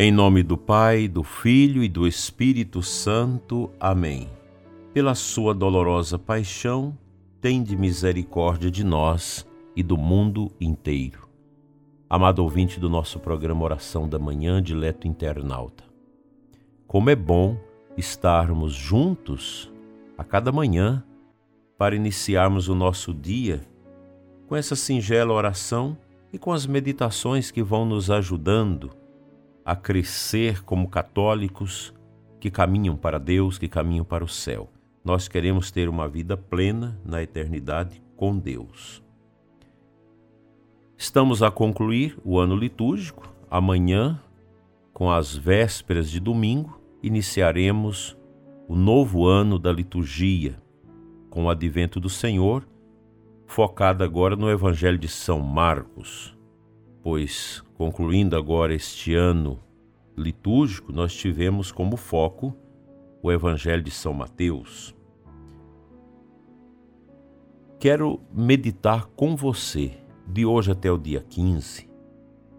Em nome do Pai, do Filho e do Espírito Santo. Amém. Pela sua dolorosa paixão, tende misericórdia de nós e do mundo inteiro. Amado ouvinte do nosso programa Oração da Manhã, dileto internauta. Como é bom estarmos juntos a cada manhã para iniciarmos o nosso dia com essa singela oração e com as meditações que vão nos ajudando a crescer como católicos que caminham para Deus, que caminham para o céu. Nós queremos ter uma vida plena na eternidade com Deus. Estamos a concluir o ano litúrgico. Amanhã, com as vésperas de domingo, iniciaremos o novo ano da liturgia, com o advento do Senhor, focado agora no Evangelho de São Marcos pois, concluindo agora este ano litúrgico, nós tivemos como foco o Evangelho de São Mateus. Quero meditar com você, de hoje até o dia 15,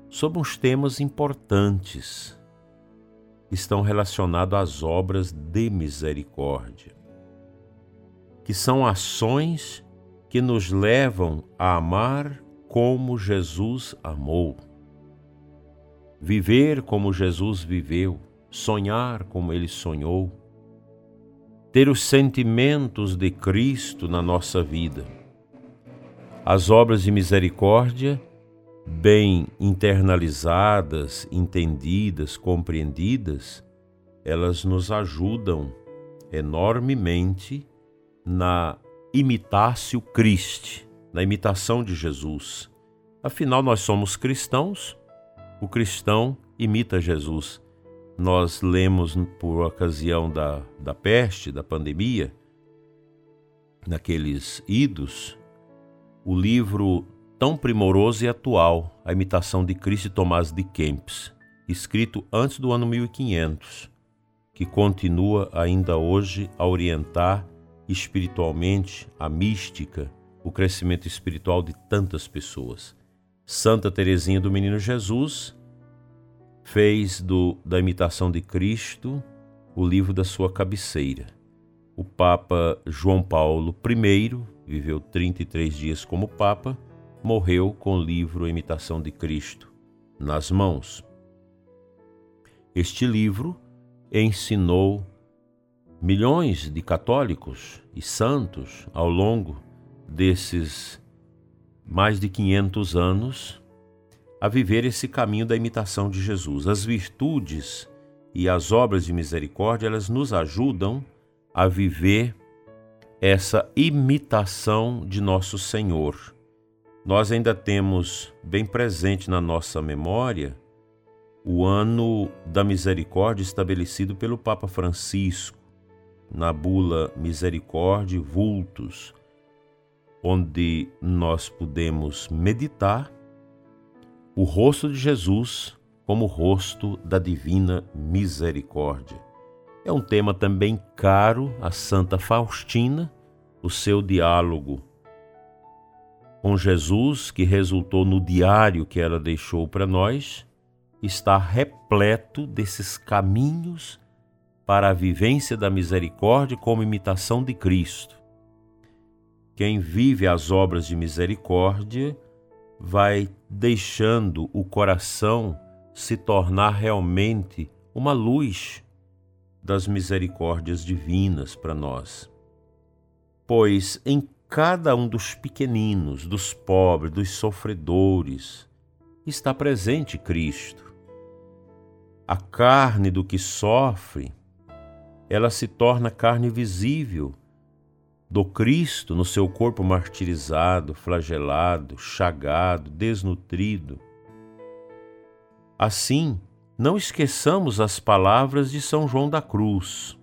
sobre uns temas importantes que estão relacionados às obras de misericórdia, que são ações que nos levam a amar como Jesus amou. Viver como Jesus viveu, sonhar como ele sonhou, ter os sentimentos de Cristo na nossa vida. As obras de misericórdia, bem internalizadas, entendidas, compreendidas, elas nos ajudam enormemente na imitácio Christi, na imitação de Jesus. Afinal, nós somos cristãos, o cristão imita Jesus. Nós lemos por ocasião da, da peste, da pandemia, naqueles idos, o livro tão primoroso e atual, A Imitação de Cristo de Tomás de Kempis, escrito antes do ano 1500, que continua ainda hoje a orientar espiritualmente a mística o crescimento espiritual de tantas pessoas. Santa Teresinha do Menino Jesus fez do, da imitação de Cristo o livro da sua cabeceira. O Papa João Paulo I viveu 33 dias como Papa, morreu com o livro Imitação de Cristo nas mãos. Este livro ensinou milhões de católicos e santos ao longo desses mais de 500 anos a viver esse caminho da imitação de Jesus. As virtudes e as obras de misericórdia, elas nos ajudam a viver essa imitação de nosso Senhor. Nós ainda temos bem presente na nossa memória o ano da misericórdia estabelecido pelo Papa Francisco, na bula Misericórdia Vultus, onde nós podemos meditar o rosto de Jesus como rosto da divina misericórdia. É um tema também caro a Santa Faustina, o seu diálogo com Jesus, que resultou no diário que ela deixou para nós, está repleto desses caminhos para a vivência da misericórdia como imitação de Cristo. Quem vive as obras de misericórdia vai deixando o coração se tornar realmente uma luz das misericórdias divinas para nós. Pois em cada um dos pequeninos, dos pobres, dos sofredores, está presente Cristo. A carne do que sofre, ela se torna carne visível do Cristo no seu corpo martirizado, flagelado, chagado, desnutrido. Assim, não esqueçamos as palavras de São João da Cruz.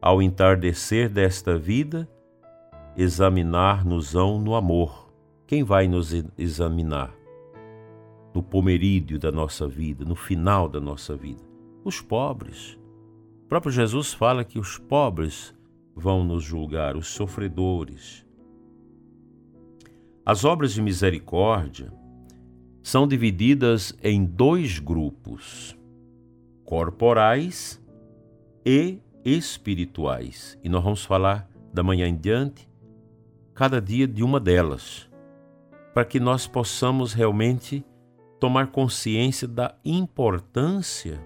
Ao entardecer desta vida, examinar-nos-ão no amor. Quem vai nos examinar? No pomerídeo da nossa vida, no final da nossa vida. Os pobres. O próprio Jesus fala que os pobres vão nos julgar, os sofredores. As obras de misericórdia são divididas em dois grupos. corporais e espirituais. E nós vamos falar da manhã em diante, cada dia de uma delas, para que nós possamos realmente tomar consciência da importância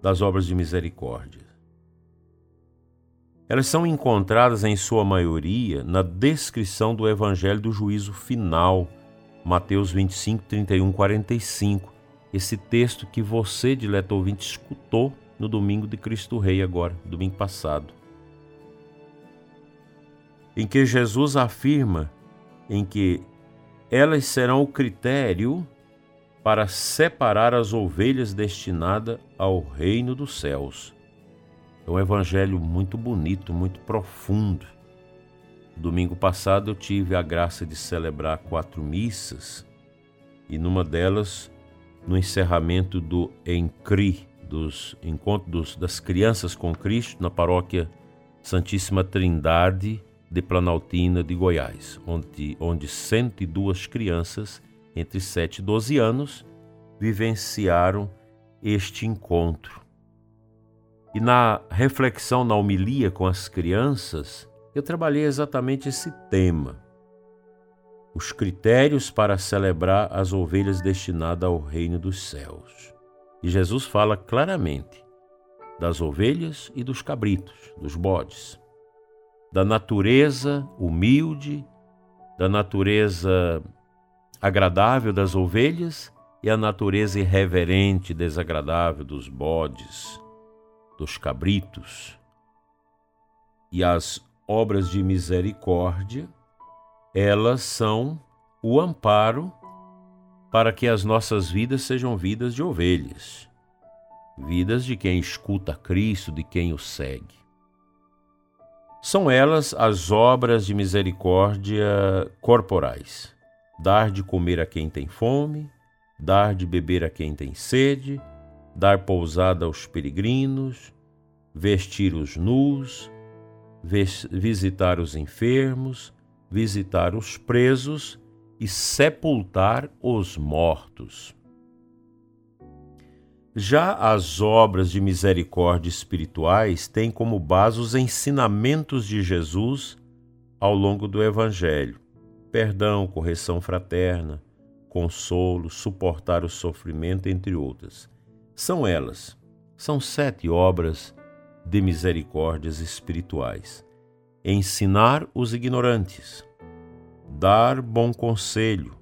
das obras de misericórdia. Elas são encontradas em sua maioria na descrição do Evangelho do Juízo Final, Mateus 25, 31, 45. Esse texto que você, dileto ouvinte, escutou no domingo de Cristo Rei agora, domingo passado. Em que Jesus afirma em que elas serão o critério para separar as ovelhas destinadas ao reino dos céus. É um evangelho muito bonito, muito profundo. Domingo passado eu tive a graça de celebrar quatro missas e numa delas, no encerramento do Encri, dos encontros das crianças com Cristo na paróquia Santíssima Trindade de Planaltina de Goiás, onde, onde 102 crianças entre 7 e 12 anos, vivenciaram este encontro. E na reflexão, na homilia com as crianças, eu trabalhei exatamente esse tema. Os critérios para celebrar as ovelhas destinadas ao reino dos céus. E Jesus fala claramente das ovelhas e dos cabritos, dos bodes, da natureza humilde, da natureza agradável das ovelhas e a natureza irreverente desagradável dos bodes, dos cabritos. E as obras de misericórdia, elas são o amparo para que as nossas vidas sejam vidas de ovelhas, vidas de quem escuta Cristo, de quem o segue. São elas as obras de misericórdia corporais dar de comer a quem tem fome, dar de beber a quem tem sede, dar pousada aos peregrinos, vestir os nus, visitar os enfermos, visitar os presos e sepultar os mortos. Já as obras de misericórdia espirituais têm como base os ensinamentos de Jesus ao longo do Evangelho perdão, correção fraterna, consolo, suportar o sofrimento, entre outras. São elas, são sete obras de misericórdias espirituais. Ensinar os ignorantes, dar bom conselho,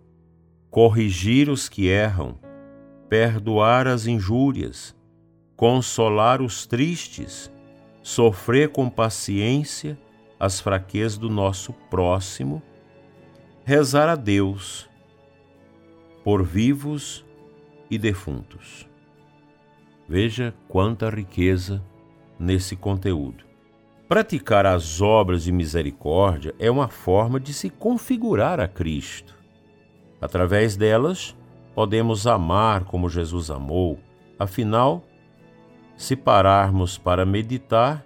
corrigir os que erram, perdoar as injúrias, consolar os tristes, sofrer com paciência as fraquezas do nosso próximo. Rezar a Deus por vivos e defuntos. Veja quanta riqueza nesse conteúdo. Praticar as obras de misericórdia é uma forma de se configurar a Cristo. Através delas, podemos amar como Jesus amou. Afinal, se pararmos para meditar,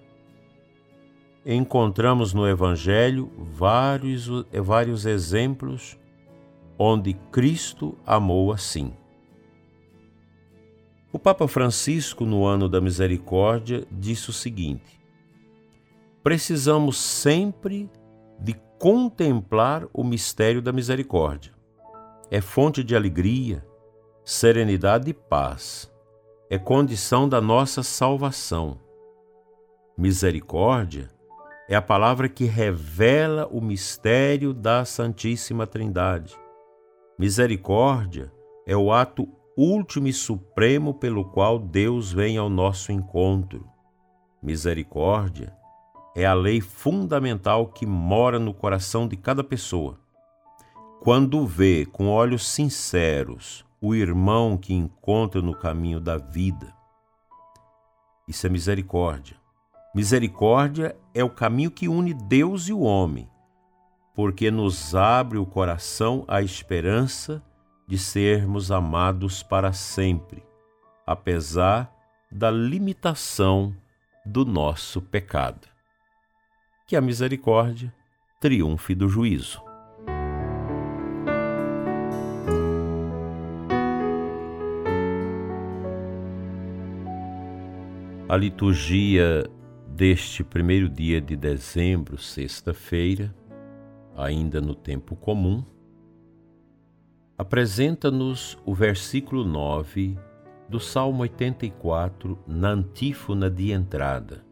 encontramos no Evangelho vários, vários exemplos onde Cristo amou assim. O Papa Francisco, no ano da misericórdia, disse o seguinte: precisamos sempre de contemplar o mistério da misericórdia. É fonte de alegria, serenidade e paz. É condição da nossa salvação. Misericórdia é a palavra que revela o mistério da Santíssima Trindade. Misericórdia é o ato último e supremo pelo qual Deus vem ao nosso encontro. Misericórdia é a lei fundamental que mora no coração de cada pessoa. Quando vê com olhos sinceros o irmão que encontra no caminho da vida, isso é misericórdia. Misericórdia é o caminho que une Deus e o homem, porque nos abre o coração à esperança de sermos amados para sempre, apesar da limitação do nosso pecado. Que a misericórdia triunfe do juízo. A liturgia deste primeiro dia de dezembro, sexta-feira, ainda no tempo comum, apresenta-nos o versículo 9 do Salmo 84 na antífona de entrada,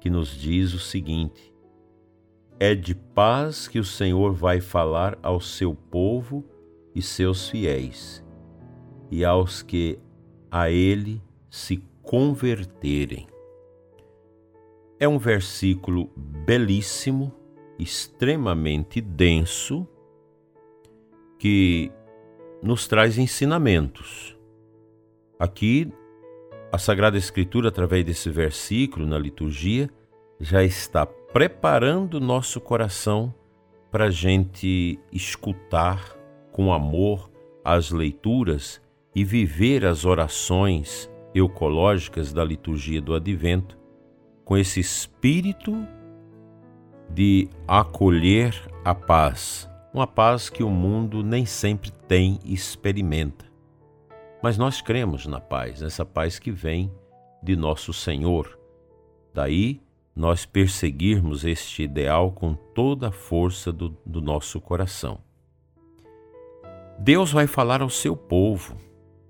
que nos diz o seguinte: É de paz que o Senhor vai falar ao seu povo e seus fiéis, e aos que a ele se converterem. É um versículo belíssimo, extremamente denso, que nos traz ensinamentos. Aqui, a Sagrada Escritura, através desse versículo na liturgia, já está preparando nosso coração para a gente escutar com amor as leituras e viver as orações eucológicas da liturgia do Advento, com esse espírito de acolher a paz, uma paz que o mundo nem sempre tem e experimenta. Mas nós cremos na paz, nessa paz que vem de nosso Senhor. Daí nós perseguirmos este ideal com toda a força do, do nosso coração. Deus vai falar ao seu povo,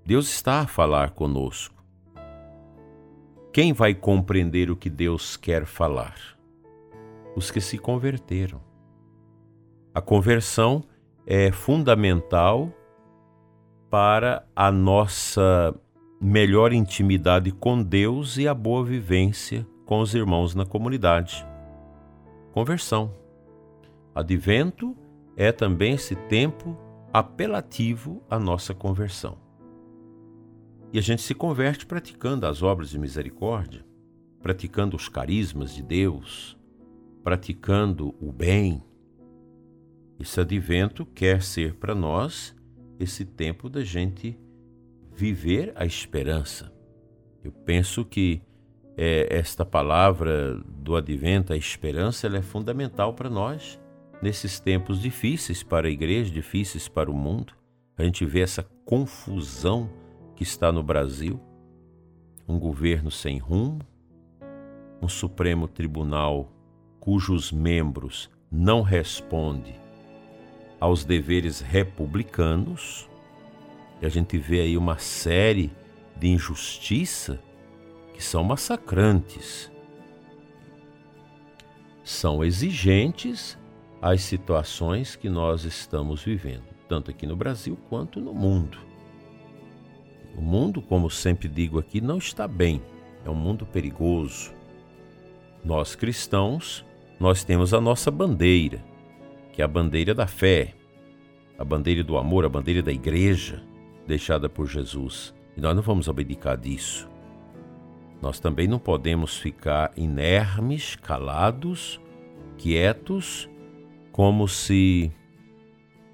Deus está a falar conosco. Quem vai compreender o que Deus quer falar? Os que se converteram. A conversão é fundamental para a nossa melhor intimidade com Deus e a boa vivência com os irmãos na comunidade. Conversão. Advento é também esse tempo apelativo à nossa conversão. E a gente se converte praticando as obras de misericórdia, praticando os carismas de Deus, praticando o bem. Esse advento quer ser para nós esse tempo da gente viver a esperança. Eu penso que é, esta palavra do advento, a esperança, ela é fundamental para nós nesses tempos difíceis para a igreja, difíceis para o mundo. A gente vê essa confusão que está no Brasil, um governo sem rumo, um Supremo Tribunal cujos membros não respondem aos deveres republicanos, e a gente vê aí uma série de injustiça que são massacrantes. São exigentes às situações que nós estamos vivendo, tanto aqui no Brasil quanto no mundo. O mundo, como sempre digo aqui, não está bem, é um mundo perigoso. Nós cristãos, nós temos a nossa bandeira, que é a bandeira da fé, a bandeira do amor, a bandeira da igreja deixada por Jesus. E nós não vamos abdicar disso. Nós também não podemos ficar inermes, calados, quietos, como se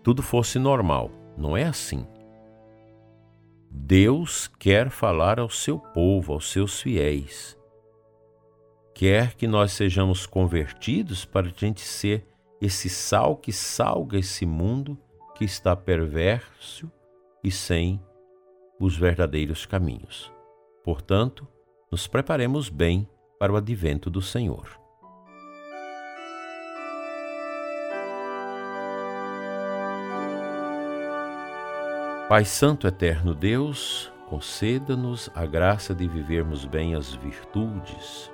tudo fosse normal. Não é assim. Deus quer falar ao seu povo, aos seus fiéis. Quer que nós sejamos convertidos para a gente ser esse sal que salga esse mundo que está perverso e sem os verdadeiros caminhos. Portanto, nos preparemos bem para o advento do Senhor. Pai Santo Eterno Deus, conceda-nos a graça de vivermos bem as virtudes,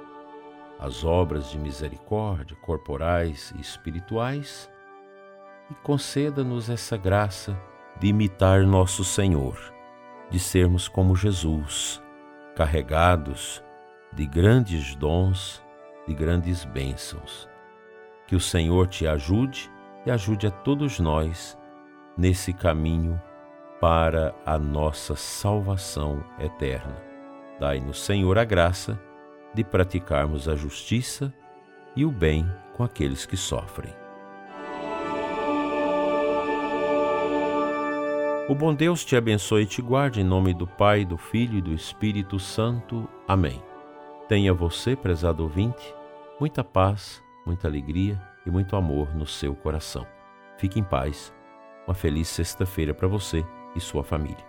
as obras de misericórdia corporais e espirituais e conceda-nos essa graça de imitar nosso Senhor, de sermos como Jesus, carregados de grandes dons, de grandes bênçãos. Que o Senhor te ajude e ajude a todos nós nesse caminho para a nossa salvação eterna. Dai-nos, Senhor, a graça de praticarmos a justiça e o bem com aqueles que sofrem. O bom Deus te abençoe e te guarde em nome do Pai, do Filho e do Espírito Santo. Amém. Tenha você, prezado ouvinte, muita paz, muita alegria e muito amor no seu coração. Fique em paz. Uma feliz sexta-feira para você e sua família.